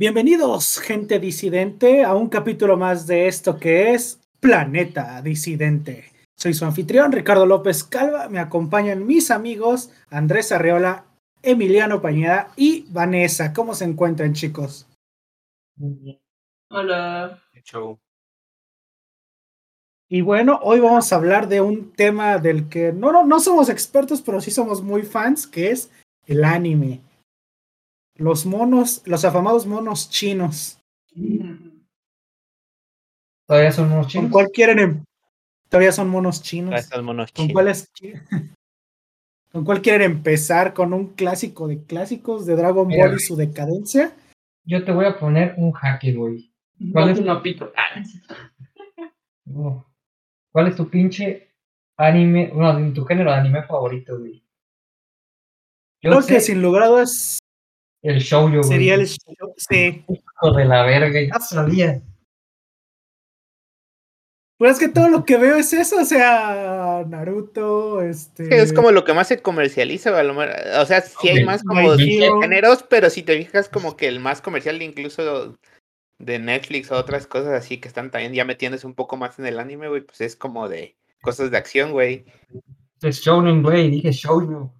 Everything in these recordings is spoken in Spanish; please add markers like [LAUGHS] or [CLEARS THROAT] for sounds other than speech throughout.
Bienvenidos, gente disidente, a un capítulo más de esto que es Planeta Disidente. Soy su anfitrión, Ricardo López Calva. Me acompañan mis amigos Andrés Arreola, Emiliano Pañeda y Vanessa. ¿Cómo se encuentran, chicos? Hola. Show. Y bueno, hoy vamos a hablar de un tema del que no, no, no somos expertos, pero sí somos muy fans, que es el anime. Los monos, los afamados monos chinos. ¿Todavía son ¿Con chinos? cuál quieren? em- Todavía son monos chinos. Monos ¿Con cuál, es- [LAUGHS] ¿Con cuál quieren empezar? ¿Con un clásico de clásicos de Dragon Mira, Ball y su decadencia? Yo te voy a poner un jaque, güey. ¿Cuál es? una pito. [LAUGHS] Oh. ¿Cuál es tu pinche anime, bueno, tu género de anime favorito, güey? Yo Creo sé que sin lugar a dudas el shoujo, güey. sería el show- Sí. Hijo de la verga, ya sabía. Pues es que todo lo que veo es eso, o sea, Naruto, este. Sí, es como lo que más se comercializa, a lo mejor- o sea, sí hay Ok, más como géneros, pero si te fijas como que el más comercial incluso de Netflix o otras cosas así que están también ya metiéndose un poco más en el anime, güey, pues es como de cosas de acción, güey. Es shounen, güey, dije shoujo.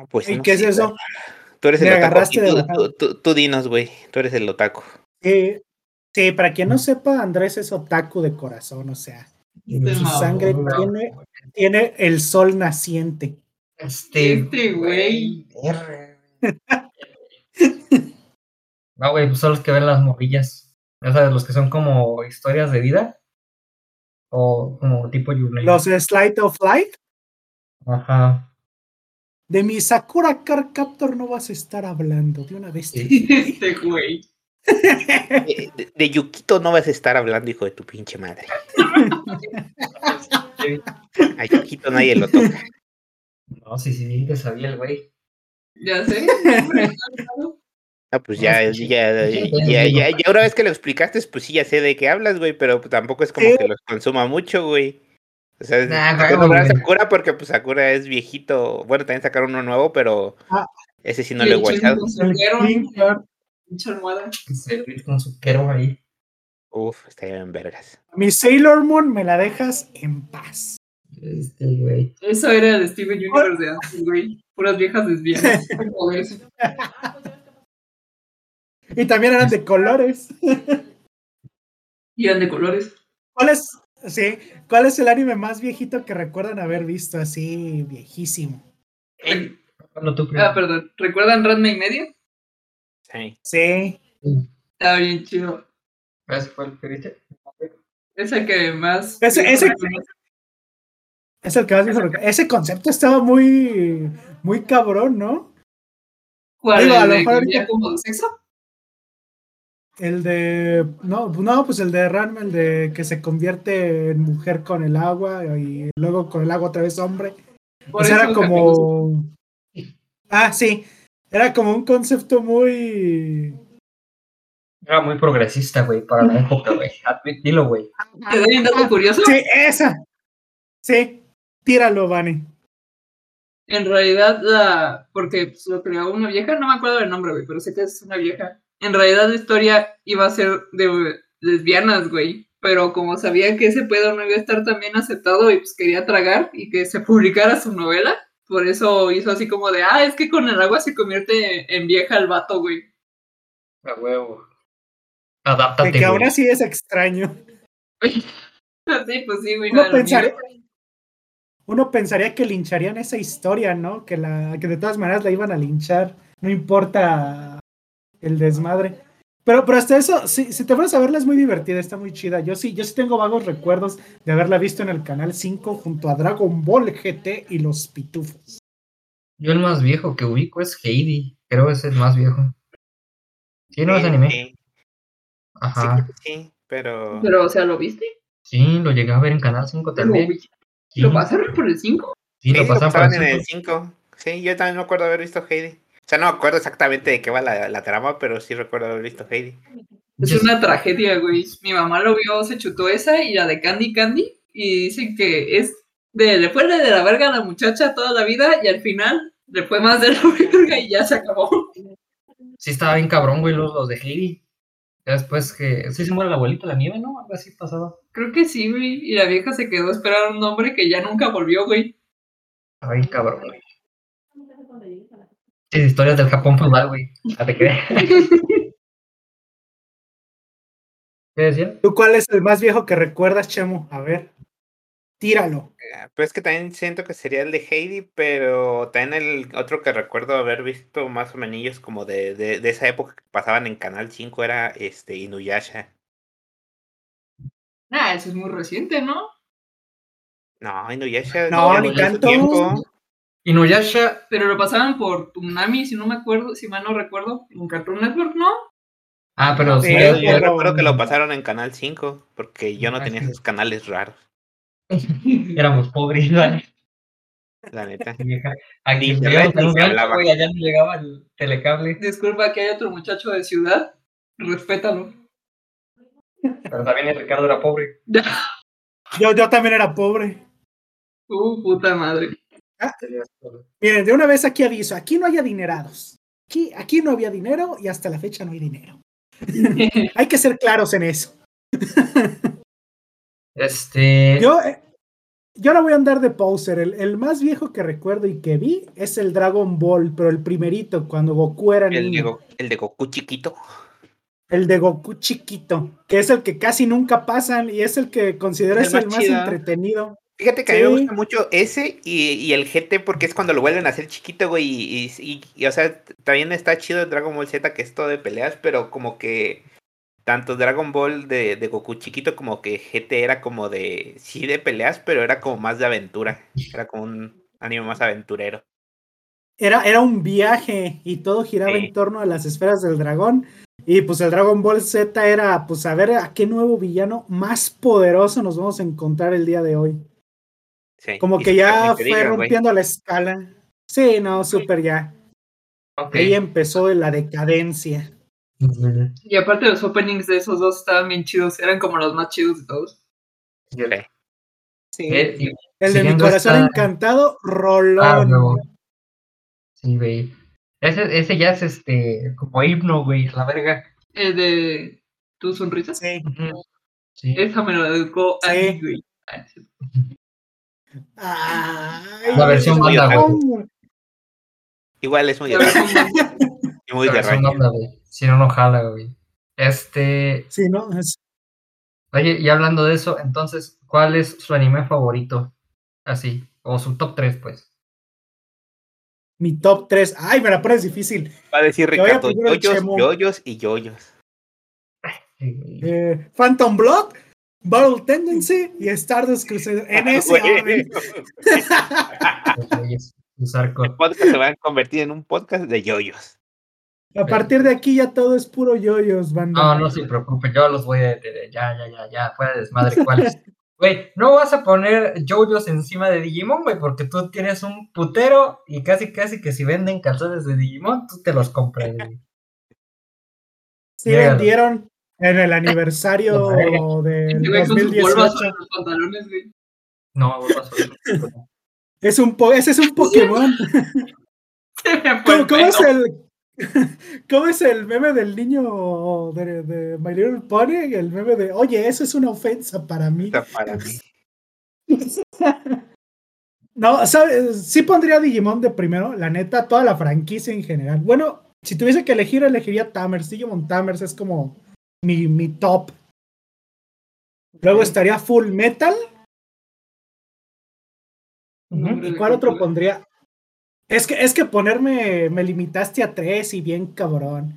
Ah, pues ¿Y no qué es eso? Tú eres Me el otaku. agarraste aquí, de tú, bajada. tú- tú- tú dinos, güey. Tú eres el otaku. Eh, sí, para quien no sepa, Andrés es otaku de corazón, o sea, su sangre tiene, tiene el sol naciente. Este, Este güey. No, güey, pues son los que ven las morrillas. Ya sabes, los que son como historias de vida. O como tipo Your Name. Los Slide of Light, Ajá. De mi Sakura Car Captor no vas a estar hablando de una vez. Este güey. De, de- de Yukito no vas a estar hablando, hijo de tu pinche madre. A Yukito nadie lo toca. No, sí, sí, que sabía el güey. Ya sé. Ah, pues No, ya, ya, ya, ya, ya, ya una vez que lo explicaste, pues sí, ya sé de qué hablas, güey, pero pues tampoco es como que los consuma mucho, güey. O sea, Nah, ¿por qué huevo, nombrar a güey. Sakura? Porque pues Sakura es viejito. Bueno, también sacaron uno nuevo, pero Ah. ese sí no lo he guachado. Pinche almohada. Que se ríe con su quero ahí. Uf, está en vergas. Mi Sailor Moon me la dejas en paz. Este güey. Eso era de Steven Universe de antes, güey. Puras viejas lesbianas. [LAUGHS] Y también eran de colores. Y eran de colores. ¿Cuál es, sí, ¿Cuál es el anime más viejito que recuerdan haber visto así viejísimo? Cuando tú Ah, perdón. ¿Recuerdan Ranma y medio? Sí. Sí. Está bien chido. ¿Ese fue el que viste? Es el que más. Ese- ese- Es el que más recordar. Ese concepto estaba muy, muy cabrón, ¿no? ¿Cuál? Digo, a ¿El lo mejor que ahorita- como sexo? El de. No, no, pues el de Ranma, el de que se convierte en mujer con el agua y luego con el agua otra vez hombre. Por o sea, era como. Ah, sí. Era como un concepto muy. Era muy progresista, güey, para la época, güey. [LAUGHS] Admit- Dilo, güey. ¿Te doy un dato curioso? Sí, esa. Sí. Tíralo, Vani. En realidad, la. Porque pues, lo creó una vieja, no me acuerdo del nombre, güey, pero sé que es una vieja. En realidad, la historia iba a ser de lesbianas, güey. Pero como sabía que ese pedo no iba a estar tan bien aceptado y pues quería tragar y que se [LAUGHS] publicara su novela, por eso hizo así como de, ah, es que con el agua se convierte en vieja el vato, güey. A huevo. De Adáptate, que aún güey. así es extraño. [LAUGHS] Sí, pues sí, güey. Uno no, pensaría, uno pensaría que lincharían esa historia, ¿no? Que, la, que de todas maneras la iban a linchar, no importa el desmadre. Pero, pero hasta eso, si, si te pones a verla es muy divertida, está muy chida. Yo sí, yo sí tengo vagos recuerdos de haberla visto en el canal 5 junto a Dragon Ball GT y los Pitufos. Yo el más viejo que ubico es Heidi. Creo que es el más viejo. ¿Sí no es anime? Sí, sí, Ajá. creo que sí, pero. Pero, o sea, ¿lo viste? Sí, lo llegué a ver en Canal 5 también. ¿Lo, Sí, ¿Lo pasaron por el 5? sí, Sí, lo lo pasaban por el en el 5. 5. Sí, yo también me acuerdo haber visto Heidi. O sea, no me acuerdo exactamente de qué va la, la trama, pero sí recuerdo haber visto Heidi. Es una tragedia, güey. Mi mamá lo vio, se chutó esa y la de Candy Candy. Y dicen que es de le fue de la verga a la muchacha toda la vida y al final le fue más de la [LAUGHS] verga y ya se acabó. Sí, estaba bien cabrón, güey, los, los de Heidi. Ya después que. Sí, se muere la abuelita la nieve, ¿no? Algo así pasaba. Creo que sí, güey. Y la vieja se quedó a esperar a un hombre que ya nunca volvió, güey. Estaba bien cabrón, güey. Sí, historias del Japón feudal, güey. ¿A [LAUGHS] te crees? [LAUGHS] ¿Qué decía? ¿Tú cuál es el más viejo que recuerdas, Chemo? A ver, tíralo. Ah, Pues es que también siento que sería el de Heidi, pero también el otro que recuerdo haber visto más o menos como de, de, de esa época que pasaban en Canal 5 era este Inuyasha. Ah, eso es muy reciente, ¿no? No, Inuyasha No, ya ni tanto. tiempo. Inuyasha. Pero lo pasaban por Tsunami, si no me acuerdo, si mal no recuerdo. En Cartoon Network, ¿no? Ah, pero sí. Sí, Yo, yo recuerdo que lo pasaron en Canal 5, porque yo no Ah, tenía esos canales raros, [LAUGHS] Éramos pobres, ¿vale? la neta. Aquí hablaba. güey, allá no llegaba el telecable. Disculpa que hay otro muchacho de ciudad. Respétalo. Pero también el Ricardo era pobre. [LAUGHS] Yo, yo también era pobre. Uh, puta madre. Miren, de una vez aquí aviso, aquí no hay adinerados. Aquí, aquí no había dinero y hasta la fecha no hay dinero. [LAUGHS] hay que ser claros en eso. Este. Yo, eh, yo no voy a andar de poser. El, el más viejo que recuerdo y que vi es el Dragon Ball, pero el primerito, cuando Goku era El de, niño. Go- el de Goku chiquito. El de Goku chiquito, que es el que casi nunca pasan y es el que considero El es el más entretenido. Fíjate que a mí me gusta mucho ese y, y el GT porque es cuando lo vuelven a hacer chiquito, güey. Y, y- y- y, o sea, también está chido el Dragon Ball Z, que es todo de peleas, pero como que tanto Dragon Ball de, de Goku chiquito como que GT era como de, sí, de peleas, pero era como más de aventura. Era como un anime más aventurero. Era, era un viaje y todo giraba Sí. en torno a las esferas del dragón. Y pues el Dragon Ball Z era pues a ver a qué nuevo villano más poderoso nos vamos a encontrar el día de hoy. Sí. Como que ya fue rompiendo la escala. Sí, no, súper ya. Ahí empezó la decadencia. Y aparte los openings de esos dos estaban bien chidos. Eran como los más chidos de todos. Sí. Sí. Eh, El de mi corazón esta- encantado, Rolón. Ah, huevo. Sí, güey. Ese, ese ya es este, como himno, güey, la verga. El de tu sonrisa. Sí. Ujú. Sí. Esa me lo dedicó a mí, güey. Ay, La versión banda, güey. Igual es muy, y muy. Si no, no jala, güey. Este. Sí, ¿no? Es- Oye, y hablando de eso, entonces, ¿cuál es su anime favorito? Así. O su top 3, pues. mi top 3. Ay, me la pones difícil. Va a decir Ricardo, yoyos, yoyos y yoyos. Eh, Phantom Blood, Battle Tendency y Stardust Crusader. En ese Ah, arcos. El podcast se va a convertir en un podcast de yoyos. A partir de aquí ya todo es puro yoyos, banda. No, no se preocupen, yo los voy a detener. Ya, ya, ya, ya, fuera de desmadre. ¿Cuál es? [LAUGHS] Güey, no vas a poner JoJo's encima de Digimon, güey, porque tú tienes un putero y casi, casi que si venden calzones de Digimon, tú te los compras, güey. Sí vendieron en el aniversario polvas 2018. sobre los pantalones, güey. No. Es un po- ese es un Pokémon. [LAUGHS] Se me fue ¿Cómo, cómo es el [LAUGHS] ¿Cómo es el meme del niño de, de My Little Pony? El meme de, oye, eso es una ofensa para mí. Para mí. [LAUGHS] No, ¿sabes? Sí pondría Digimon de primero, la neta, toda la franquicia en general. Bueno, si tuviese que elegir, elegiría Tamers. Digimon Tamers es como mi, mi top. Luego estaría Full Metal. ¿Y cuál otro pondría? Es que, es que ponerme, me limitaste a tres y bien cabrón.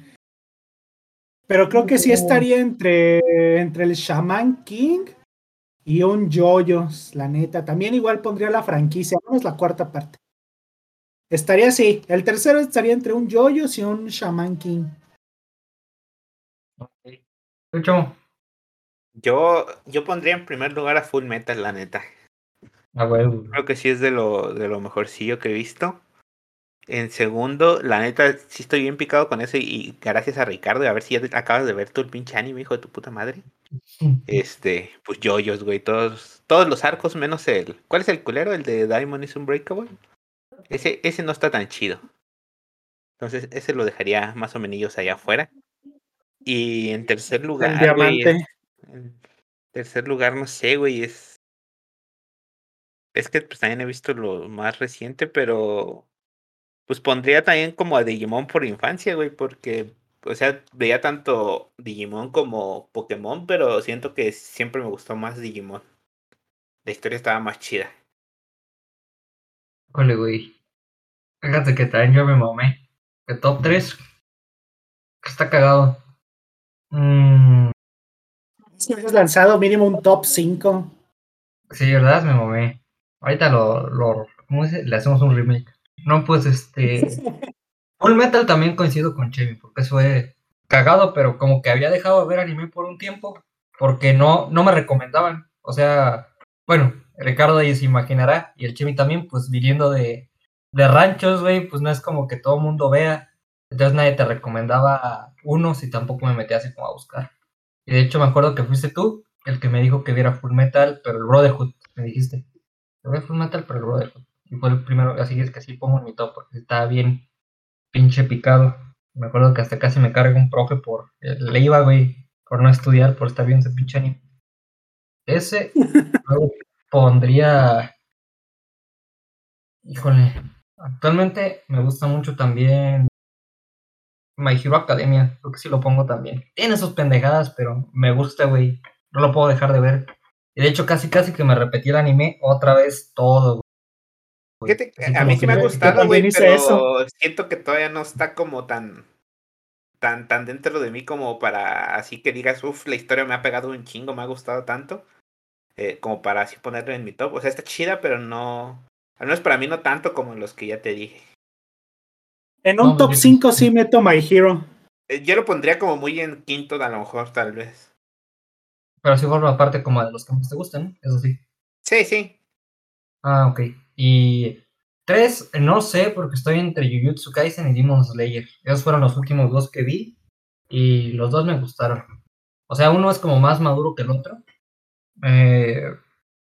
Pero creo que sí estaría entre, entre el Shaman King y un Joyos, la neta. También igual pondría la franquicia, vamos la cuarta parte. Estaría así. El tercero estaría entre un Joyos y un Shaman King. Lucho, Yo, yo pondría en primer lugar a Full Metal, la neta. Creo que sí es de lo, de lo mejorcillo que he visto. En segundo, la neta, sí estoy bien picado con eso. Y, gracias a Ricardo, a ver si ya te- acabas de ver todo el pinche anime, hijo de tu puta madre. [LAUGHS] Este, pues yoyos, güey. Todos, todos los arcos menos el. ¿Cuál es el culero? ¿El de Diamond is Unbreakable? Ese, ese no está tan chido. Entonces, ese lo dejaría más o menos allá afuera. Y en tercer lugar, El güey, diamante. en tercer lugar, no sé, güey, es. Es que pues también he visto lo más reciente, pero. Pues pondría también como a Digimon por infancia, güey, porque. O sea, veía tanto Digimon como Pokémon, pero siento que siempre me gustó más Digimon. La historia estaba más chida. Híjole, güey. Fíjate que también yo me mamé. El top 3. Está cagado. Mm, Si hubieras lanzado mínimo un top 5. sí, verdad, me mamé. Ahorita lo, lo. Le hacemos un remake. No, pues este. [LAUGHS] Full Metal también coincido con Chevy, porque eso fue cagado, pero como que había dejado de ver anime por un tiempo, porque no, no me recomendaban. O sea, bueno, Ricardo ahí se imaginará, y el Chevy también, pues viniendo de, de ranchos, güey, pues no es como que todo el mundo vea. Entonces nadie te recomendaba unos y tampoco me metí así como a buscar. Y de hecho me acuerdo que fuiste tú el que me dijo que viera Full Metal, pero el Brotherhood, me dijiste. Yo veo Full Metal, pero el Brotherhood. Y fue el primero, así es que sí pongo en mi top, porque está bien pinche picado. Me acuerdo que hasta casi me carga un profe por. Le iba, güey, por no estudiar, por estar viendo ese pinche anime. Ese, [LAUGHS] luego pondría. Híjole. Actualmente me gusta mucho también. My Hero Academia, creo que sí lo pongo también. Tiene sus pendejadas, pero me gusta, güey. No lo puedo dejar de ver. Y de hecho, casi casi que me repetí el anime otra vez todo, güey. A mí sí me ha gustado, güey, pero eso. siento que todavía no está como tan, tan, tan dentro de mí como para así que digas, uff, la historia me ha pegado un chingo, me ha gustado tanto, eh, como para así ponerlo en mi top. O sea, está chida, pero no, al menos para mí no tanto como los que ya te dije. En un top yo sí. 5 sí meto My Hero. Eh, Yo lo pondría como muy en quinto, a lo mejor, tal vez. Pero sí forma parte como de los que más te gustan, ¿no? Eso sí. Sí, sí. Ah, ok. Y tres, no sé, porque estoy entre Jujutsu Kaisen y Demon Slayer. Esos fueron los últimos dos que vi y los dos me gustaron. O sea, uno es como más maduro que el otro. eh,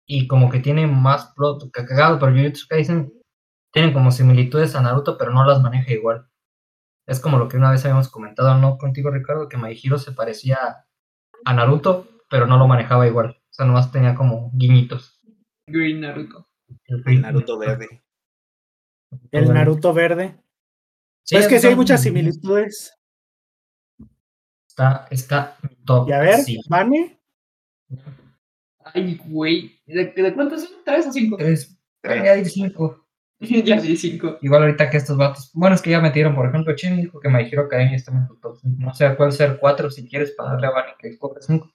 y como que tiene más plot que cagado, pero Jujutsu Kaisen tienen como similitudes a Naruto, pero no las maneja igual. Es como lo que una vez habíamos comentado, ¿no? Contigo, Ricardo, que My Hero se parecía a Naruto, pero no lo manejaba igual. O sea, nomás tenía como guiñitos. Green Naruto. El Naruto verde. El Naruto verde. Sí, es que sí hay muchas similitudes. Está, está top. Y a ver, sí. ¿Vane? Ay, güey. ¿De, de cuántos son? ¿Tres o cinco? Tres. Tres. Cinco. [LAUGHS] ya sí, cinco. Igual ahorita que estos vatos. Bueno, es que ya metieron, por ejemplo, Chen dijo que My Hero Academia está en tu top cinco. No sé cuál ser cuatro si quieres para darle a Vani que escoge cinco.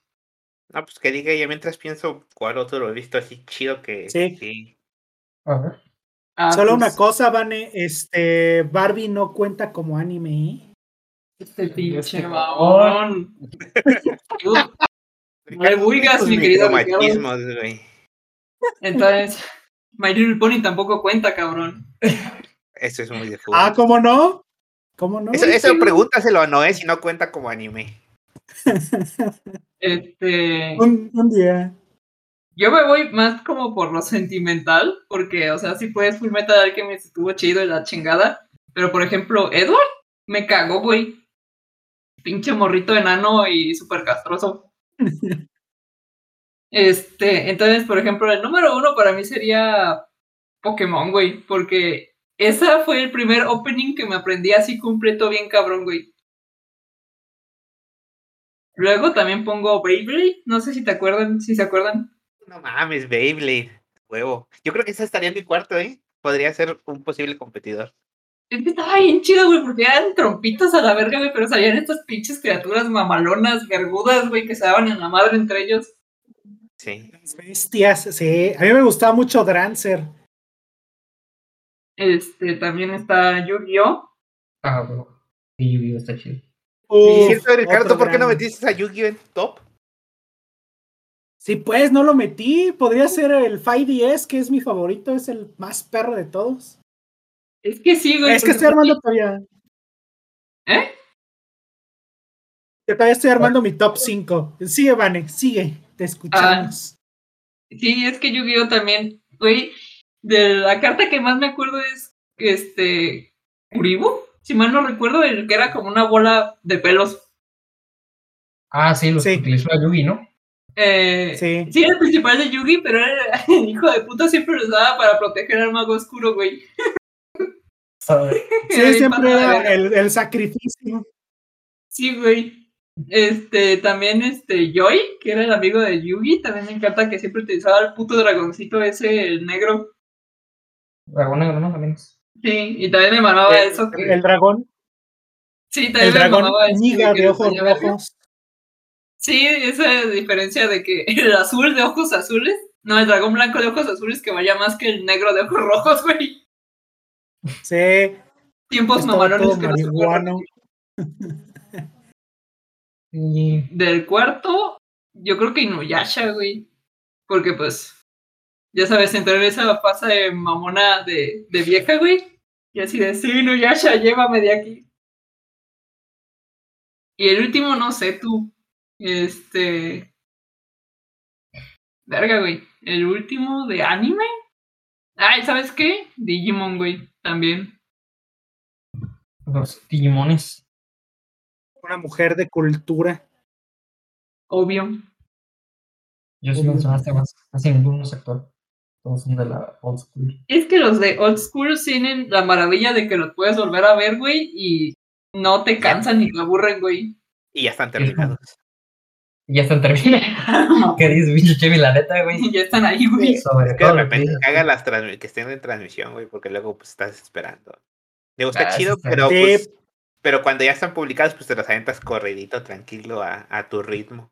No, pues que diga, ya mientras pienso cuál otro lo he visto así chido que Sí. A ver. Ah, Solo pues, una cosa, Vane. Este, Barbie no cuenta como anime. ¿eh? Este pinche Este le [LAUGHS] vulgas, Tus mi querido güey. Entonces, My Little Pony tampoco cuenta, cabrón. Eso es muy de fútbol. Ah, ¿cómo no? ¿Cómo no? eso, eso pregúntaselo a Noé si no cuenta como anime. Este. un, un día. Yo me voy más como por lo sentimental, porque, o sea, si puedes Full Metal Alchemist estuvo chido y la chingada. Pero, por ejemplo, Edward me cagó, güey. Pinche morrito enano y súper castroso. [LAUGHS] Este, entonces, por ejemplo, el número uno para mí sería Pokémon, güey, porque esa fue el primer opening que me aprendí así completo, bien cabrón, güey. Luego también pongo Beyblade, no sé si te acuerdan, si se acuerdan. No mames, Beyblade. Huevo. Yo creo que esa estaría en mi cuarto, ¿eh? Podría ser un posible competidor. Es que estaba bien chido, güey, porque eran trompitas a la verga, güey, pero salían estas pinches criaturas mamalonas, vergudas, güey, que se daban en la madre entre ellos. Sí. Las bestias, sí. A mí me gustaba mucho Drancer. Este, también está Yu-Gi-Oh! Ah, bro. Sí, Yu-Gi-Oh está chido. Uf, Ricardo, ¿por qué no metiste a Yu-Gi-Oh en top? Sí, pues no lo metí. Podría ser el 5DS, que es mi favorito, es el más perro de todos. Es que sí, güey. es que estoy armando todavía. ¿Eh? Que todavía estoy armando mi top 5. Sigue, Vane, sigue. Te escuchamos. Sí, es que Yu-Gi-Oh! también, güey. De la carta que más me acuerdo es este, Uribu, si mal no recuerdo, el que era como una bola de pelos. Ah, sí, los Sí. que utilizó a Yugi, ¿no? Eh, Sí. sí, era el principal de Yugi, pero era el hijo de puta siempre lo usaba para proteger al mago oscuro, güey. [LAUGHS] Sí, siempre era el, el sacrificio. Sí, güey. Este, también este, Joy, que era el amigo de Yugi, también me encanta que siempre utilizaba el puto dragoncito ese, el negro. Dragón negro, ¿no? También. Sí, y también me mamaba El, eso. Que, el dragón, sí, también el me dragón mamaba eso niga de ojos rojos. Sí, esa diferencia de que [LAUGHS] el azul de ojos azules, no, el dragón blanco de ojos azules que vaya más que el negro de ojos [LAUGHS] rojos, güey. Sí, Tiempos mamalones que no Del cuarto, yo creo que Inuyasha, güey. Porque pues, ya sabes, entrar en esa fase de mamona de, de vieja, güey. Y así de, sí, Inuyasha, llévame de aquí. Y el último, no sé, tú. Este. Verga, güey. El último de anime. Ay, ¿sabes qué? Digimon, güey. También. los Digimones. Una mujer de cultura. Obvio. Yo sí mencionaste más. Casi ninguno es actual. Todos son de la old school. Es que los de Old School tienen la maravilla de que los puedes volver a ver, güey, y no te cansan ni te aburren, güey. Y ya están terminados. Y [LAUGHS] ya están terminados. [LAUGHS] ¿Qué dices, bicho Chevy? La neta, güey. [LAUGHS] ya están ahí, güey. Sobre Es que de repente dices. caga las que estén en transmisión, güey, porque luego pues estás esperando. Digo, está Ah, chido, está pero Sí. pues, pero cuando ya están publicados, pues te las aventas corridito, tranquilo, a, a tu ritmo.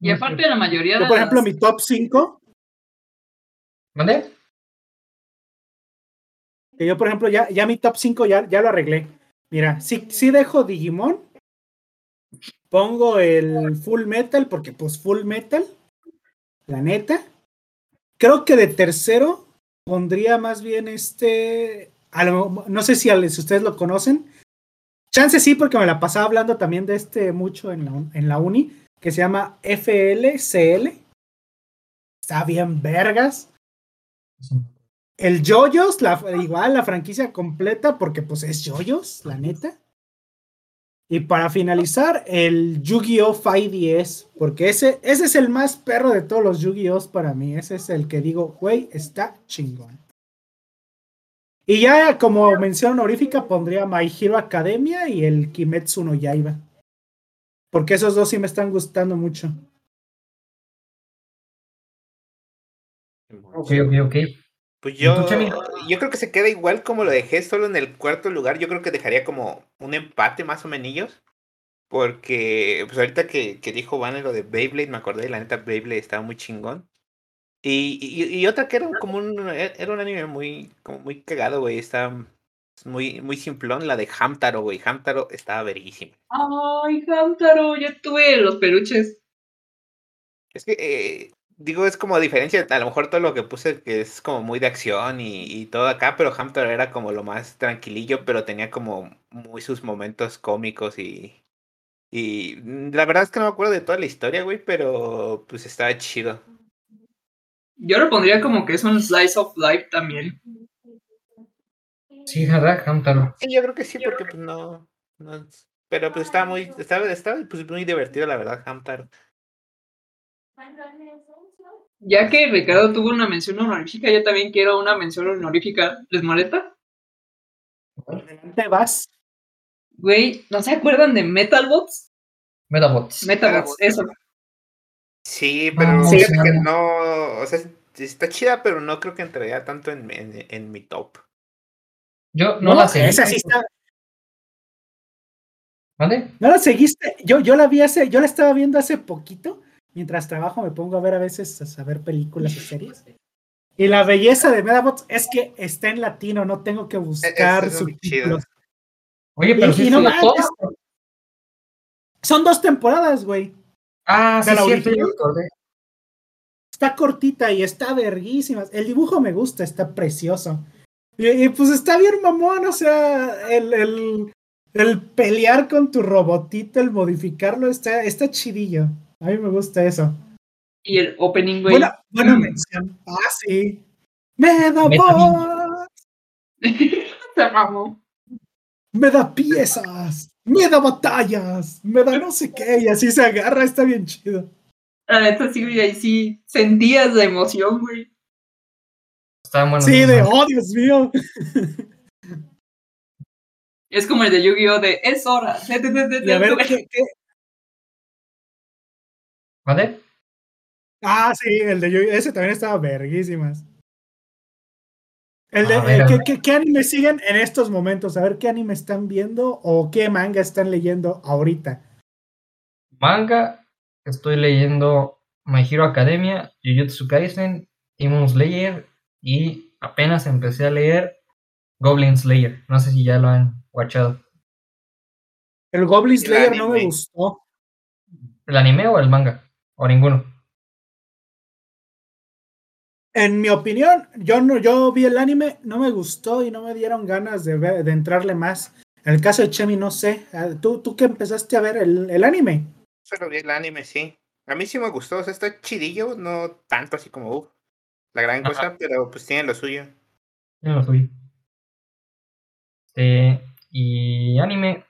Y aparte la mayoría de Yo, por ejemplo, las- mi top 5, ¿Mande? que yo, por ejemplo, ya, ya mi top 5 ya, ya lo arreglé. Mira, sí, sí dejo Digimon. Pongo el Full Metal, porque pues Full Metal, la neta. Creo que de tercero pondría más bien este. A lo- no sé si, al- si ustedes lo conocen. Chance sí, porque me la pasaba hablando también de este mucho en la, en la uni, que se llama FLCL. Está bien vergas. El Joyos, la, igual la franquicia completa, porque pues es Joyos, la neta. Y para finalizar, el Yu-Gi-Oh! 5DS, porque ese, ese es el más perro de todos los Yu-Gi-Oh! para mí. Ese es el que digo, güey, está chingón. Y ya como mención honorífica pondría My Hero Academia y el Kimetsu no Yaiba. Porque esos dos sí me están gustando mucho. Ok, ok, ok. Pues ¿Y yo, yo creo que se queda igual como lo dejé, solo en el cuarto lugar. Yo creo que dejaría como un empate más o menos. Porque, pues ahorita que, que dijo Vane lo de Beyblade, me acordé, la neta Beyblade estaba muy chingón. Y, y, y otra que era como un, era un anime muy, como muy cagado, güey. Estaba muy, muy simplón, la de Hamtaro, güey. Hamtaro estaba verguísima. Ay, Hamtaro, yo tuve los peluches. Es que, eh, digo, es como a diferencia, a lo mejor todo lo que puse que es como muy de acción y, y todo acá, pero Hamtaro era como lo más tranquilillo, pero tenía como muy sus momentos cómicos y... Y mm, la verdad es que no me acuerdo de toda la historia, güey, pero pues estaba chido. Yo lo pondría como que es un slice of life también. Sí, ¿verdad? Hamtaro. Sí, yo creo que sí, porque pues no... no pero pues estaba muy, estaba, estaba pues muy divertido, la verdad, Hamtaro. Ya que Ricardo tuvo una mención honorífica, yo también quiero una mención honorífica. ¿Les molesta? Adelante vas. Güey, ¿no se acuerdan de Metalbots? Metabots. Metabots, eso. Sí, pero Ah, fíjate sí. que no, o sea, está chida, pero no creo que entraría tanto en, en, en mi top. Yo no, la seguí. esa sí está. ¿Mande? ¿No la seguiste? Yo, yo la vi hace, yo la estaba viendo hace poquito. Mientras trabajo me pongo a ver a veces a saber películas y series. Y la belleza de Medabots es que está en latino, no tengo que buscar eso es subtítulos. Oye, pero Y- y no. Son dos temporadas, güey. Ah, sí, ¿De la cierto, yo recordé. Está cortita y está verguísima. El dibujo me gusta, está precioso. Y, y, pues está bien mamón, o sea, el, el, el pelear con tu robotito, el modificarlo, está, está chidillo. A mí me gusta eso. Y el opening, güey. Buena, buena [CLEARS THROAT] mención. Ah, sí. Me da voz, [LAUGHS] Se mamó. me da piezas, me da batallas, me da no sé qué, y así se agarra, está bien chido. La neta sí, güey, ahí sí sentías la emoción, güey. Estaban buenos. Sí, de, oh, Dios mío. Es como el de Yu-Gi-Oh! de es hora. de- de- de- de- Y a ver, de- ¿qué, qué? ¿Vale? Ah, sí, el de Yu- ese también estaba verguísimas. El de, ver, eh, ¿qué, qué- qué anime siguen en estos momentos? A ver qué anime están viendo o qué manga están leyendo ahorita. Manga, estoy leyendo My Hero Academia, Jujutsu Kaisen, Demon Slayer y apenas empecé a leer Goblin Slayer. No sé si ya lo han watchado. El Goblin El Slayer no me gustó. ¿El anime o el manga? O ninguno. En mi opinión, yo no, yo vi el anime, no me gustó y no me dieron ganas de, ver- de entrarle más. En el caso de Chemi, no sé. Ah, ¿Tú, tú que empezaste a ver el, el anime? Solo vi el anime, sí. A mí sí me gustó, o sea, está chidillo, no tanto así como uf, la gran Ajá. cosa, pero pues tiene lo suyo. Ya lo subí. Este, y anime,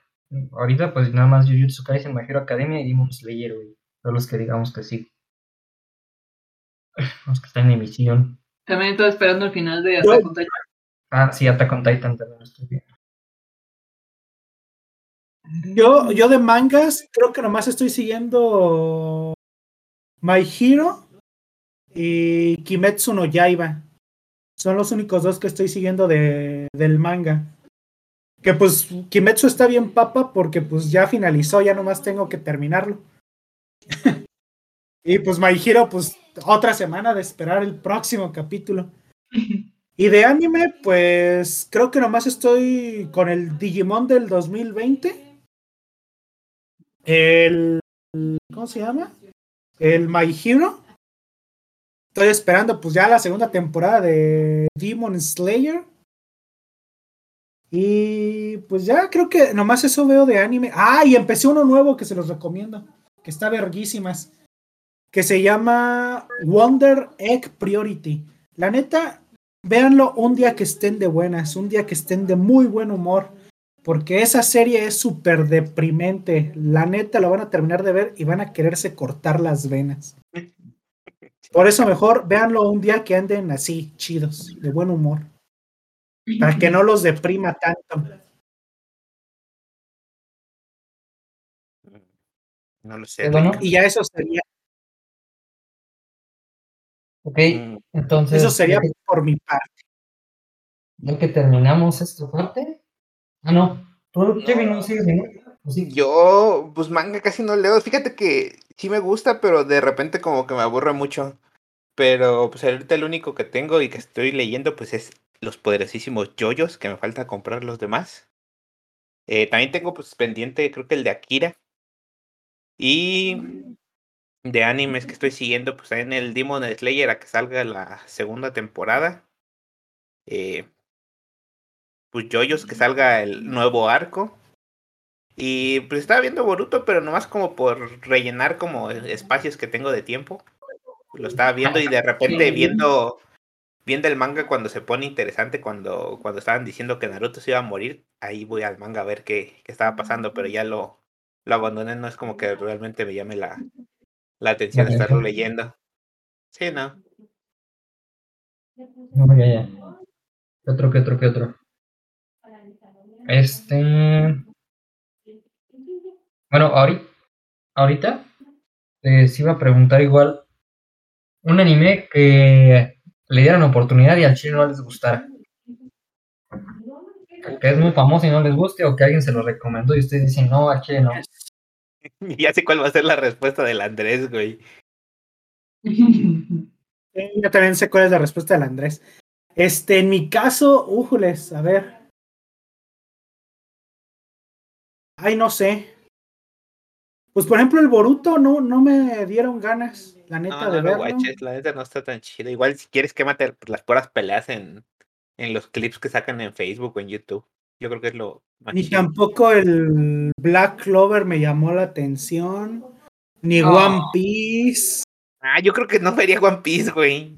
ahorita pues nada más Jujutsu Kaisen, My Hero Academia y Demon Slayer, güey. Son los que digamos que sí. Los que están en emisión. También estoy esperando el final de Attack on Titan. Ah, sí, Attack on Titan también lo estoy viendo. Yo, yo de mangas, creo que nomás estoy siguiendo My Hero y Kimetsu no Yaiba. Son los únicos dos que estoy siguiendo de, del manga. Que pues Kimetsu está bien papa porque pues ya finalizó, ya nomás tengo que terminarlo. [LAUGHS] y pues My Hero, pues otra semana de esperar el próximo capítulo. Y de anime, pues creo que nomás estoy con el Digimon del 2020. El. ¿Cómo se llama? El My Hero. Estoy esperando, pues ya la segunda temporada de Demon Slayer. Y pues ya creo que nomás eso veo de anime. Ah, y empecé uno nuevo que se los recomiendo. Que está verguísimas. Que se llama Wonder Egg Priority. La neta, véanlo un día que estén de buenas, un día que estén de muy buen humor. Porque esa serie es súper deprimente. La neta la van a terminar de ver y van a quererse cortar las venas. Por eso mejor véanlo un día que anden así, chidos, de buen humor. Para que no los deprima tanto. No lo sé. Bueno. Y ya eso sería, Ok, Mm, entonces. eso sería que- por mi parte. Ya que terminamos esta parte. Ah, no. Tú, Kevin, no sigues ningún. ¿O sí? Yo, pues manga casi no leo. Fíjate que sí me gusta, pero de repente como que me aburre mucho. Pero pues ahorita el único que tengo y que estoy leyendo pues es los poderosísimos yoyos, que me falta comprar los demás. Eh, también tengo pues pendiente creo que el de Akira. Y de animes que estoy siguiendo pues en el Demon Slayer a que salga la segunda temporada. Eh, pues yoyos que salga el nuevo arco. Y pues estaba viendo Boruto, pero nomás como por rellenar como espacios que tengo de tiempo. Lo estaba viendo y de [LAUGHS] repente viendo viendo el manga cuando se pone interesante, cuando, cuando estaban diciendo que Naruto se iba a morir, ahí voy al manga a ver qué, qué estaba pasando, pero ya lo, lo abandoné, no es como que realmente me llame la, la atención La estarlo leyendo. Sí, no. No, ya, ya. ¿Qué otro, qué otro, qué otro? Este. Bueno, ahorita, ahorita se iba a preguntar igual un anime que le dieran oportunidad y al chile no les gustara. Que es muy famoso y no les guste, o que alguien se lo recomendó y ustedes dicen, no, al chile no. [LAUGHS] Ya sé cuál va a ser la respuesta del Andrés, güey. [LAUGHS] Yo también sé cuál es la respuesta del Andrés. Este, en mi caso, újules, a ver. Ay, no sé. Pues por ejemplo, el Boruto no, no me dieron ganas, la neta, No, de no lo verlo. guaches, la neta no está tan chido. Igual si quieres quémate las puras peleas en, en los clips que sacan en Facebook o en YouTube. Yo creo que es lo más Ni tampoco el Black Clover me llamó la atención. Ni Oh. One Piece. Ah, yo creo que no vería One Piece, güey.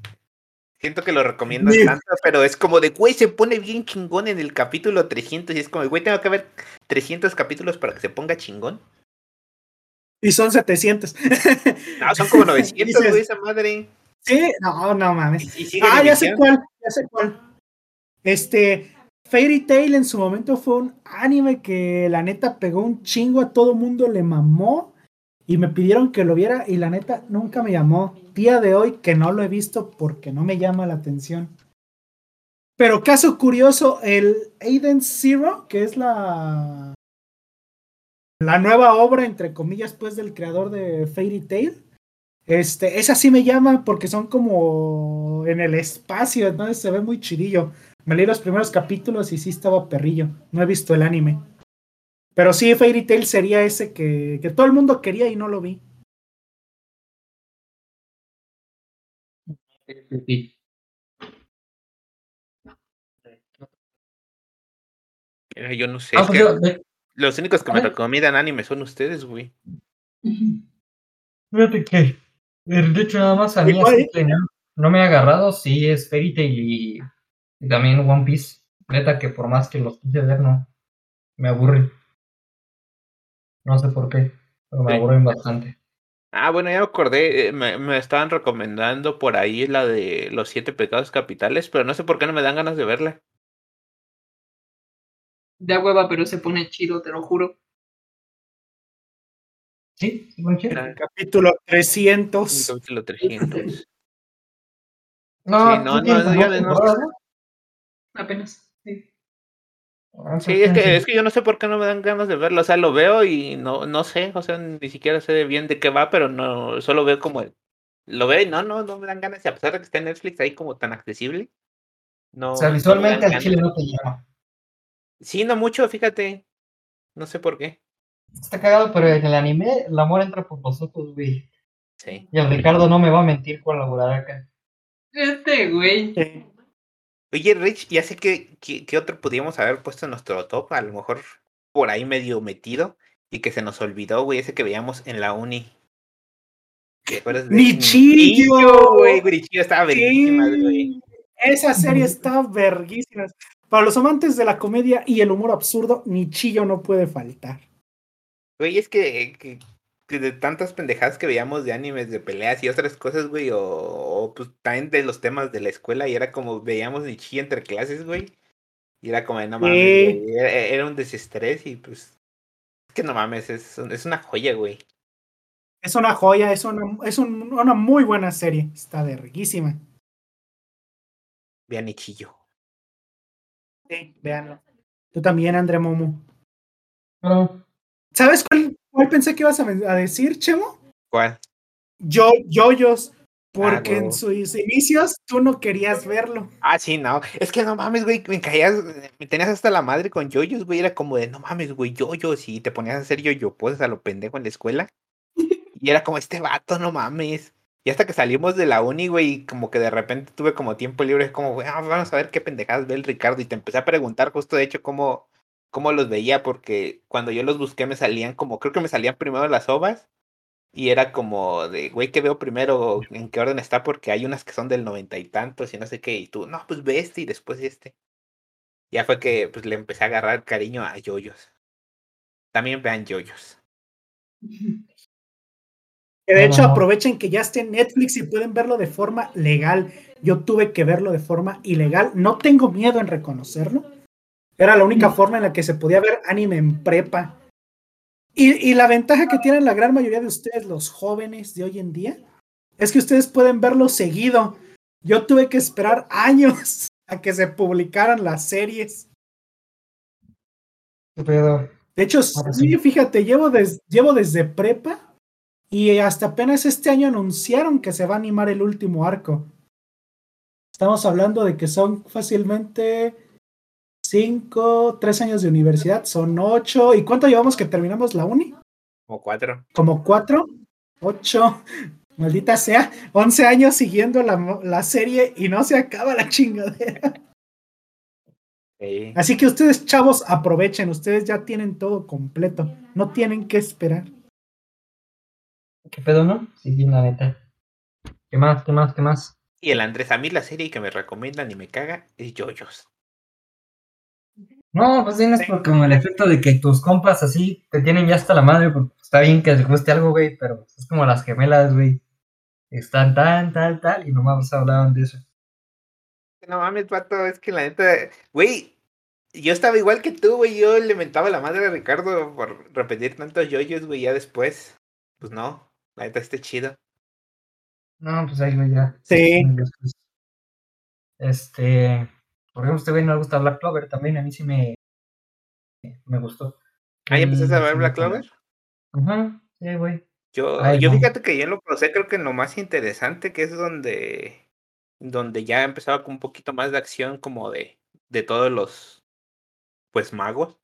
Siento que lo recomiendan Ni- tanto, pero es como de, güey, se pone bien chingón en el capítulo 300 y es como, güey, tengo que ver 300 capítulos para que se ponga chingón. Y son 700. [LAUGHS] No, son como 900, [LAUGHS] Dices- güey, esa madre. Sí, no, no mames. Y, y sigue Ah, ya sé cuál, ya sé cuál. Este, Fairy Tail en su momento fue un anime que la neta pegó un chingo a todo mundo, le mamó y me pidieron que lo viera y la neta nunca me llamó. Día de hoy que no lo he visto porque no me llama la atención. Pero caso curioso, el Aiden Zero, que es la la nueva obra entre comillas pues del creador de Fairy Tail, este, esa sí me llama porque son como en el espacio, entonces se ve muy chidillo. Me leí los primeros capítulos y sí estaba perrillo. No he visto el anime. Pero sí, Fairy Tail sería ese que, que todo el mundo quería y no lo vi. Sí. Yo no sé. Ah, es pues que yo, de- Los únicos que me recomiendan anime son ustedes, güey. fíjate que, eh, de hecho, nada más a mí así ¿eh? que no, no me ha agarrado, sí es Fairy Tail y, y también One Piece. Neta que por más que los quise ver, no, me aburren. No sé por qué, pero me Sí. aburren bastante. Ah, bueno, ya me acordé. eh, Me, me estaban recomendando por ahí la de los siete pecados capitales, pero no sé por qué no me dan ganas de verla. Da hueva, pero se pone chido, te lo juro. Sí, sí, buen chido. Era Capítulo 300. el capítulo 300. No, Sí, no, no, ¿no? Apenas. Sí. Ah, Sí, es que, es que yo no sé por qué no me dan ganas de verlo. O sea, lo veo y no, no sé, o sea, ni siquiera sé bien de qué va, pero no, solo veo como el- lo veo y no, no, no me dan ganas. Y a pesar de que está en Netflix ahí como tan accesible, no. O sea, visualmente al chile no te llama. Sí, no mucho, fíjate. No sé por qué. Está cagado, pero en el anime el amor entra por los ojos, güey. Sí. Y el Ricardo no me va a mentir con la buraca. Este güey. Oye, Rich, ya sé que, que, que otro podíamos haber puesto en nuestro top, a lo mejor por ahí medio metido, y que se nos olvidó, güey, ese que veíamos en la uni. ¿Te acuerdas de ¡Nichillo! Nichillo, güey! Nichillo estaba verguísima, güey. Esa serie está verguísima. Para los amantes de la comedia y el humor absurdo, ni chillo no puede faltar. Güey, es que de tantas pendejadas que veíamos de animes, de peleas y otras cosas, güey, o, o, pues también de los temas de la escuela, y era como veíamos Nichillo entre clases, güey. Y era como, de, no mames, Sí. güey, era, era un desestrés y pues. Es que no mames, es, es una joya, güey. Es una joya, es una, es un- una muy buena serie. Está verguísima. Vean Nichillo. Sí, véanlo. Tú también, André Momo. Pero, ¿Sabes cuál, cuál pensé que ibas a, a decir, Chemo? ¿Cuál? Yo, Yoyos. Porque huevo. en sus inicios tú no querías verlo. Ah, sí, no. Es que no mames, güey. Me caías, me tenías hasta la madre con yoyos, güey. Era como de, no mames, güey, yoyos. Y te ponías a hacer yoyo pues a lo pendejo en la escuela. [LAUGHS] Y era como, este vato, no mames. Y hasta que salimos de la uni, güey, como que de repente tuve como tiempo libre, como, güey, ah, vamos a ver qué pendejadas ve el Ricardo. Y te empecé a preguntar justo, de hecho, cómo, cómo los veía, porque cuando yo los busqué me salían como, creo que me salían primero las ovas. Y era como de, güey, ¿qué veo primero? ¿En qué orden está? Porque hay unas que son del noventa y tantos y no sé qué. Y tú, no, pues ve este y después este. Ya fue que pues le empecé a agarrar cariño a yoyos. También vean yoyos. [LAUGHS] De No, hecho no, no. aprovechen que ya esté en Netflix y pueden verlo de forma legal. Yo tuve que verlo de forma ilegal. No tengo miedo en reconocerlo. Era la única forma en la que se podía ver anime en prepa. Y, y la ventaja que tienen la gran mayoría de ustedes, los jóvenes de hoy en día, es que ustedes pueden verlo seguido. Yo tuve que esperar [LAUGHS] años a que se publicaran las series. ¿qué pedo? De hecho, Ahora sí, sí. fíjate, llevo, des- llevo desde prepa y hasta apenas este año anunciaron que se va a animar el último arco. Estamos hablando de que son fácilmente cinco, tres años de universidad, son ocho. ¿Y cuánto llevamos que terminamos la uni? Como cuatro. Como cuatro, ocho, maldita sea, once años siguiendo la, la serie y no se acaba la chingadera. Sí. Así que ustedes, chavos, aprovechen, ustedes ya tienen todo completo, no tienen que esperar. ¿Qué pedo, no? Sí, sí, la neta. ¿Qué más? ¿Qué más? ¿Qué más? Y el Andrés, a mí la serie que me recomiendan y me caga es Yoyos. No, pues tienes por como el efecto de que tus compas así te tienen ya hasta la madre, porque está bien que les guste algo, güey, pero es como las gemelas, güey. Están tan, tal, tal, y nomás hablaban de eso. No mames, pato, es que la neta, güey, yo estaba igual que tú, güey, yo le mentaba la madre a Ricardo por repetir tantos yoyos, güey, ya después. Pues no, la neta está chido. No, pues ahí, güey, ya. Sí. Este, por ejemplo, este güey no le gusta Black Clover también, a mí sí me, me gustó. ¿Ah, ya empezaste a ver Black Clover? Ajá, sí, güey. Yo, Ay, yo no. fíjate que yo lo procesé, creo que en lo más interesante, que es donde, donde ya empezaba con un poquito más de acción, como de, de todos los, pues, magos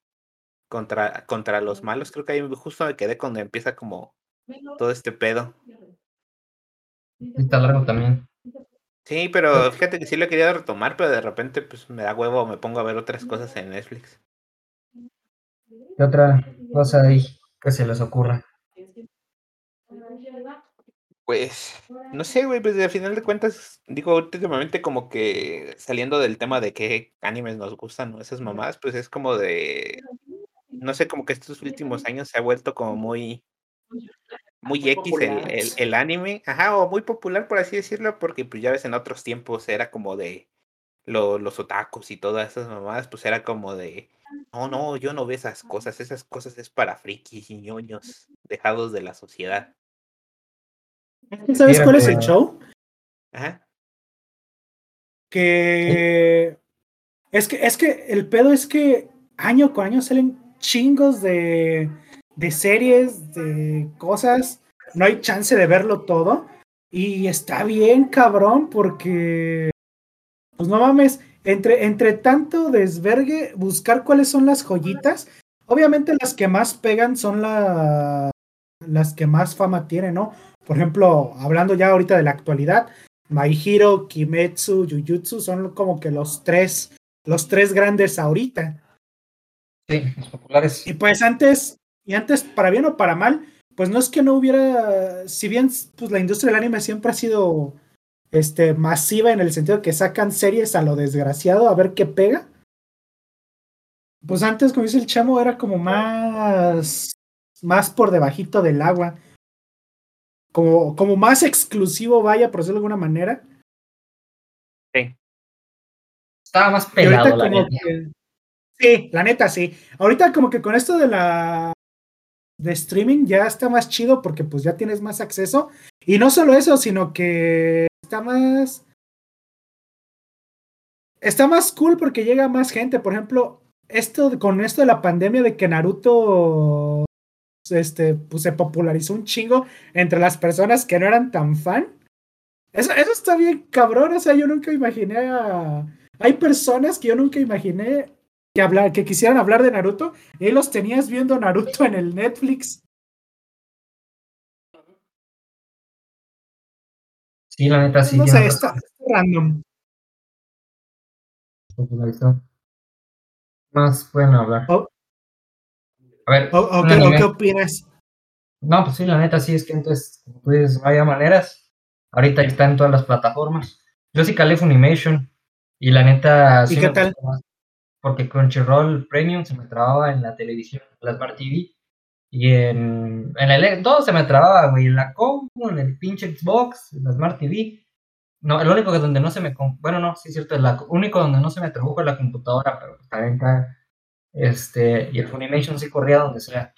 contra, contra los malos. Creo que ahí justo me quedé cuando empieza como todo este pedo. Está largo también. Sí, pero fíjate que sí lo he querido retomar, pero de repente, pues, me da huevo, me pongo a ver otras cosas en Netflix. ¿Qué otra cosa ahí que se les ocurra? Pues, no sé, güey, pues al final de cuentas, digo, últimamente como que saliendo del tema de qué animes nos gustan o esas mamadas, pues es como de, no sé, como que estos últimos años se ha vuelto como muy, muy Muy X el, el, anime, ajá, o muy popular por así decirlo, porque pues ya ves en otros tiempos era como de lo- los otakus y todas esas mamadas, pues era como de, no, no, yo no veo esas cosas, esas cosas es para frikis y ñoños dejados de la sociedad. ¿Sabes cuál es el show? Ajá. Que es que es que el pedo es que año con año salen chingos de, de series, de cosas. No hay chance de verlo todo. Y está bien, cabrón, porque pues no mames, entre, entre tanto desvergue, buscar cuáles son las joyitas. Obviamente las que más pegan son la- las que más fama tienen, ¿no? Por ejemplo, hablando ya ahorita de la actualidad, My Hero, Kimetsu, Jujutsu son como que los tres, los tres grandes ahorita. Sí, los populares. Y pues antes, y antes, para bien o para mal, pues no es que no hubiera, si bien pues la industria del anime siempre ha sido este, masiva en el sentido de que sacan series a lo desgraciado a ver qué pega. Pues antes, como dice el chamo, era como más, más por debajito del agua. Como, como más exclusivo, vaya, por decirlo de alguna manera. Estaba más pelado, la como neta. que- Sí, la neta, sí. Ahorita como que con esto de la de streaming ya está más chido porque pues ya tienes más acceso. Y no solo eso, sino que está más. Está más cool porque llega más gente. Por ejemplo, esto con esto de la pandemia de que Naruto este, pues, se popularizó un chingo entre las personas que no eran tan fan. Eso, eso está bien cabrón. O sea, yo nunca imaginé a. Hay personas que yo nunca imaginé que, hablar, que quisieran hablar de Naruto y los tenías viendo Naruto en el Netflix. Sí, la neta, sí. no sé, está, random. Más pueden hablar. Oh. A ver, ¿O, o un qué, o anime. qué opinas? No, pues sí, la neta, sí, es que entonces, como tú dices, no había maneras. Ahorita está en todas las plataformas. Yo sí calé Funimation. Y la neta, sí qué me tal? más, Porque Crunchyroll Premium se me trababa en la televisión, en la Smart TV. Y en, en el, todo se me trababa, güey. En la compu, en el pinche Xbox, en la Smart TV. No, el único que donde no se me... Bueno, no, sí es cierto, el único donde no se me tradujo es la computadora, pero también acá, este, y el Funimation sí corría donde sea.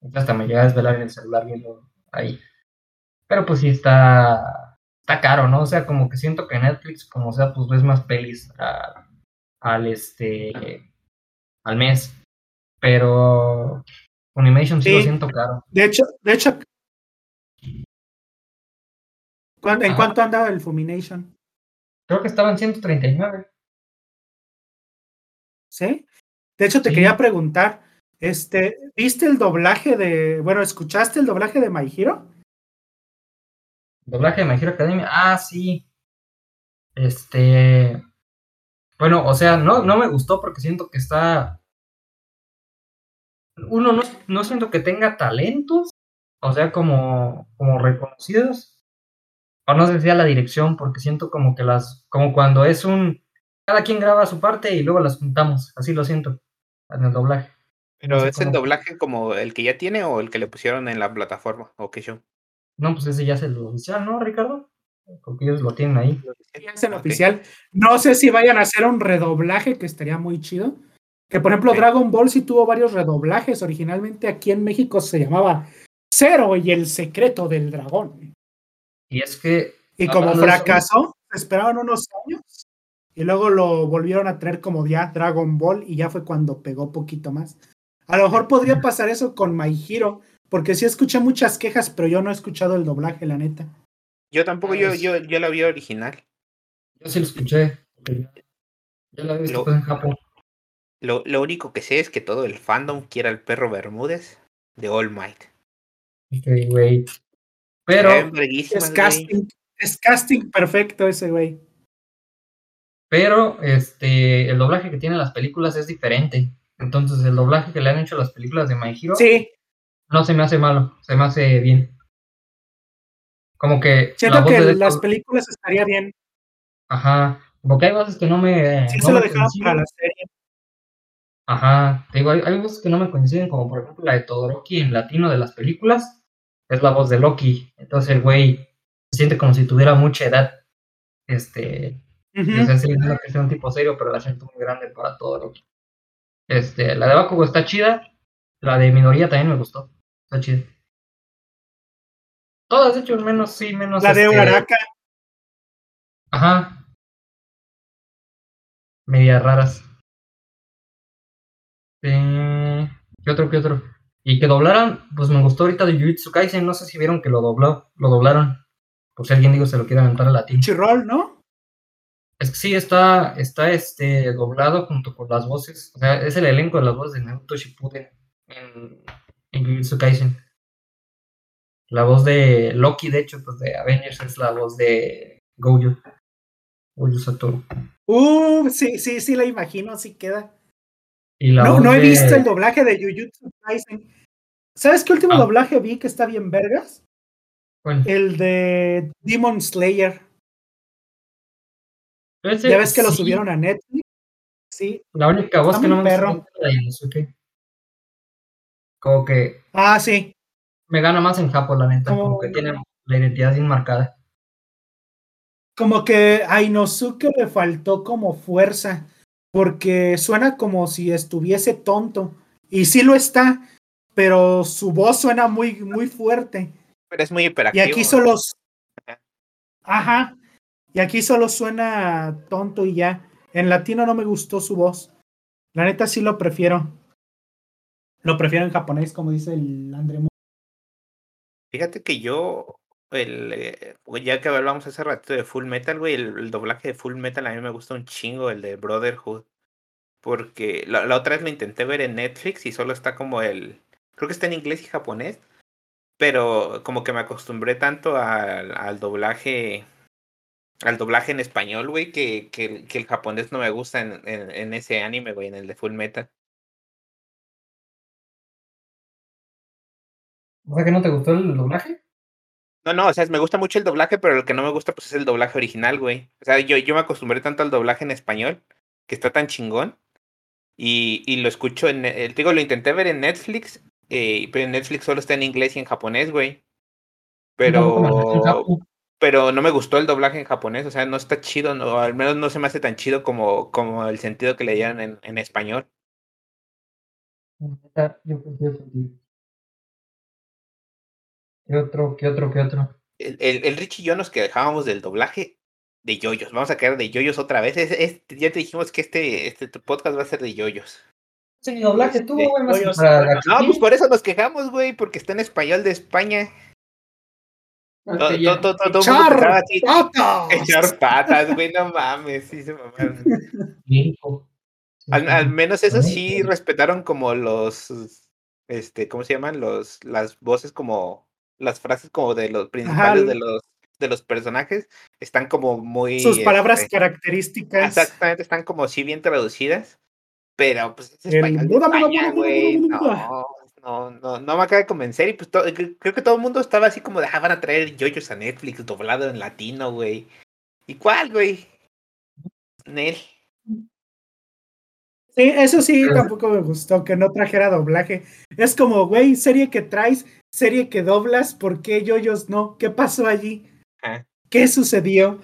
Entonces hasta me llega a desvelar en el celular viendo ahí. Pero pues sí está, está caro, ¿no? O sea, como que siento que Netflix, como sea, pues ves más pelis a- al este, al mes. Pero Funimation sí, lo Sí. siento caro. De hecho, de hecho. ¿cuán- ¿En Ajá. cuánto andaba el Fumination? Creo que estaba en 139. ¿Sí? De hecho, te Sí. quería preguntar, este, ¿viste el doblaje de, bueno, escuchaste el doblaje de My Hero? Doblaje de My Hero Academia. Ah, sí. Este. Bueno, o sea, no, no me gustó porque siento que está. Uno, no, no siento que tenga talentos, o sea, como, como reconocidos, o no sé si la dirección, porque siento como que las, como cuando es un, cada quien graba su parte y luego las juntamos, así lo siento, en el doblaje. Pero es el doblaje como el que ya tiene o el que le pusieron en la plataforma. ¿O qué show? No, pues ese ya es el oficial, ¿no, Ricardo? Porque ellos lo tienen ahí. Ya es el Ok. oficial. No sé si vayan a hacer un redoblaje, que estaría muy chido. Que por ejemplo. Dragon Ball sí tuvo varios redoblajes. Originalmente aquí en México se llamaba Cero y el secreto del dragón. Y es que Y como de eso- fracasó, esperaron unos años y luego lo volvieron a traer como ya Dragon Ball y ya fue cuando pegó poquito más. A lo mejor podría pasar eso con My Hero, porque sí escuché muchas quejas, pero yo no he escuchado el doblaje, la neta. Yo tampoco, yo, Pues- yo, yo la vi original. yo sí lo escuché. ya lo he visto Lo- en Japón. Lo, lo único que sé es que todo el fandom quiere al perro Bermúdez de All Might. Ok, güey. Pero, Es güey. casting, es casting perfecto ese güey. pero, este, el doblaje que tienen las películas es diferente. Entonces, el doblaje que le han hecho a las películas de My Hero Sí, no se me hace malo, se me hace bien. Como que siento que de las películas estaría bien. Ajá, porque hay voces que no me... Sí no se lo coinciden. para la serie. Ajá, te digo, hay, hay voces que no me coinciden, como por ejemplo la de Todoroki en latino de las películas, es la voz de Loki. Entonces el güey se siente como si tuviera mucha edad. Este, sea, sí entiendo que sea un tipo serio, pero la siento muy grande para Todoroki. Este, la de Bakugo está chida, la de Minoría también me gustó, está chida. Todas, de hecho, menos, sí, menos. La de este, Uraraka. Ajá. Medias raras. Eh, ¿Qué otro, qué otro? Y que doblaran, pues me gustó ahorita de Jujutsu Kaisen, no sé si vieron que lo dobló, lo doblaron. Por si alguien digo se lo quiere aventar a latín. Chirrol, ¿no? Es que sí, está, está este doblado junto con las voces. O sea, es el elenco de las voces de Naruto Shippuden en, en Jujutsu Kaisen. La voz de Loki, de hecho, pues de Avengers es la voz de Gojo. Gojo Satoru. Uh, sí, sí, sí la imagino, así queda. Y la No, no he de- visto el doblaje de Jujutsu Kaisen. ¿Sabes qué último Ah. doblaje vi que está bien vergas? El de Demon Slayer. Ese Ya ves que lo subieron a Netflix. Sí. La única voz Está que no me perro. Como que Ah, sí. Me gana más en Japón, la neta. Como Como- que tiene la identidad bien marcada. Como que a Inosuke le faltó como fuerza. Porque suena como si estuviese tonto. Y sí lo está. Pero su voz suena muy, muy fuerte. Pero es muy Y hiperactivo. aquí solo. Ajá. Y aquí solo suena tonto y ya. En latino no me gustó su voz. La neta sí lo prefiero. Lo prefiero en japonés, como dice el Andre. Fíjate que yo, el, eh, ya que hablamos hace ratito de Full Metal, güey, el, doblaje de Full Metal a mí me gusta un chingo, el de Brotherhood. Porque la, la otra vez lo intenté ver en Netflix y solo está como el, creo que está en inglés y japonés, pero como que me acostumbré tanto al, al doblaje, al doblaje en español, güey, que, que el japonés no me gusta en, en, en ese anime, güey, en el de Full Metal. O sea que no te gustó el doblaje. No, no, o sea, me gusta mucho el doblaje, pero lo que no me gusta pues es el doblaje original, güey. O sea, yo, yo me acostumbré tanto al doblaje en español, que está tan chingón, y, y lo escucho en, el digo, lo intenté ver en Netflix, eh, pero en Netflix solo está en inglés y en japonés, güey. Pero, Japón. pero no me gustó el doblaje en japonés, o sea, no está chido, no, al menos no se me hace tan chido como, como el sentido que le dieron en, en español. Yo. ¿Qué otro? ¿Qué otro? ¿Qué otro? El, el, el Rich y yo nos quejábamos del doblaje de yoyos. Vamos a caer de yoyos otra vez. Es- es- ya te dijimos que este, este podcast va a ser de yoyos. Sí, doblaje tú, Este, güey, más para No, pues por eso nos quejamos, güey, porque está en español de España. Todo, Hasta ya. todo, todo, todo el mundo pensaba ¡Char! así, ¡Patas! Echar patas, güey, no mames, sí se mamaron. Al, al menos eso sí respetaron como los, este, ¿cómo se llaman? Los, las voces como, las frases como de los principales de los, de los personajes, están como muy... Sus palabras este, características. Exactamente, están como sí bien traducidas, pero pues es español güey, no, no, no, no me acaba de convencer y pues creo que todo el mundo estaba así como de, ah, van a traer yoyos a Netflix doblado en latino, güey. ¿Y cuál, güey? Nel. Sí, eso sí, tampoco me gustó que no trajera doblaje. Es como, güey, serie que traes, serie que doblas, ¿por qué yoyos no? ¿Qué pasó allí? ¿Qué sucedió?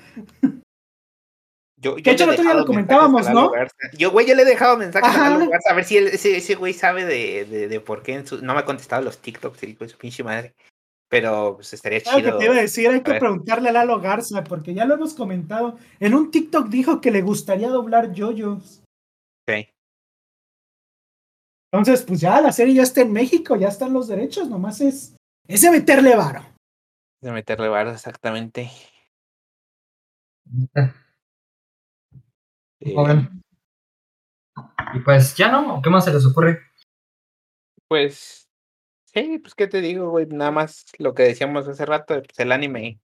Yo, Que de hecho el otro día lo comentábamos, ¿no? Yo, güey, yo le he dejado mensajes a. Garza, a ver si ese, ese güey sabe de, de, de por qué en su- no me ha contestado los TikToks, su pinche madre. Pero pues estaría Claro que chido. te iba a decir, hay que ver. preguntarle a Lalo Garza, porque ya lo hemos comentado. En un TikTok dijo que le gustaría doblar yoyos. Ok. Entonces, pues ya la serie ya está en México, ya están los derechos, nomás es, es de meterle varo. De meterle barro, exactamente. Eh, Joven. Y pues ya no, ¿qué más se les ocurre? Pues, sí, pues qué te digo, güey, nada más lo que decíamos hace rato, pues el anime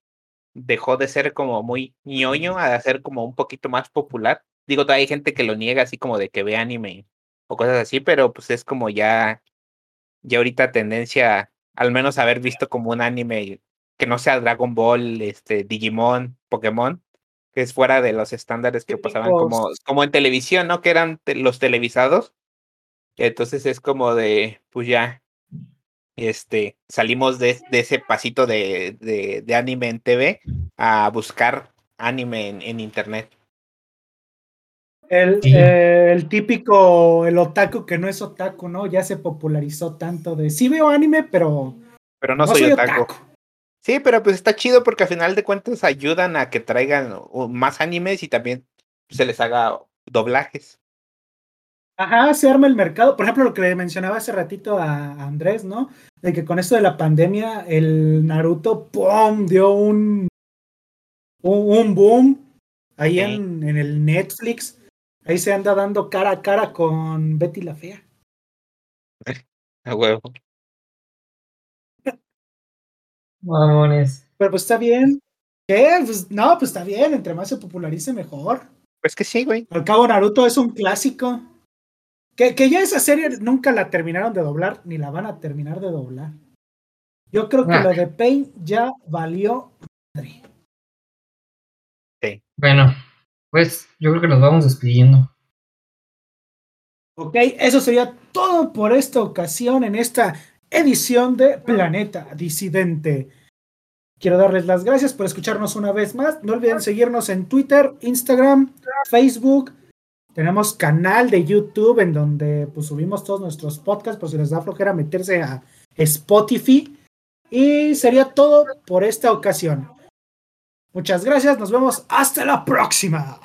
dejó de ser como muy ñoño a ser como un poquito más popular. Digo, todavía hay gente que lo niega así como de que ve anime o cosas así, pero pues es como ya, ya ahorita tendencia, al menos haber visto como un anime que no sea Dragon Ball, este, Digimon, Pokémon, que es fuera de los estándares que pasaban como, como en televisión, ¿no? Que eran te- los televisados. Entonces es como de, pues ya, este, salimos de, de ese pasito de, de, de anime en TV a buscar anime en, en internet. El, Sí. eh, el típico, el otaku que no es otaku, ¿no? Ya se popularizó tanto de sí veo anime, pero Pero no, soy, otaku. otaku. Sí, pero pues está chido porque al final de cuentas ayudan a que traigan uh, más animes y también se les haga doblajes. Ajá, se arma el mercado. Por ejemplo, lo que le mencionaba hace ratito a a Andrés, ¿no? De que con esto de la pandemia, el Naruto, ¡pum! dio un, un, un boom ahí Sí. en, en el Netflix. Ahí se anda dando cara a cara con Betty la Fea. A huevo. [LAUGHS] Mamones. Pero pues está bien. ¿Qué? Pues no, pues está bien. Entre más se popularice, mejor. Pues que sí, güey. Al cabo, Naruto es un clásico. Que, que ya esa serie nunca la terminaron de doblar, ni la van a terminar de doblar. Yo creo que Ah. lo de Pain ya valió madre. Bueno, pues yo creo que nos vamos despidiendo. Ok, eso sería todo por esta ocasión en esta edición de Planeta Disidente. Quiero darles las gracias por escucharnos una vez más. No olviden seguirnos en Twitter, Instagram, Facebook. Tenemos canal de YouTube en donde pues, subimos todos nuestros podcasts por si les da flojera meterse a Spotify. Y sería todo por esta ocasión. Muchas gracias, nos vemos hasta la próxima.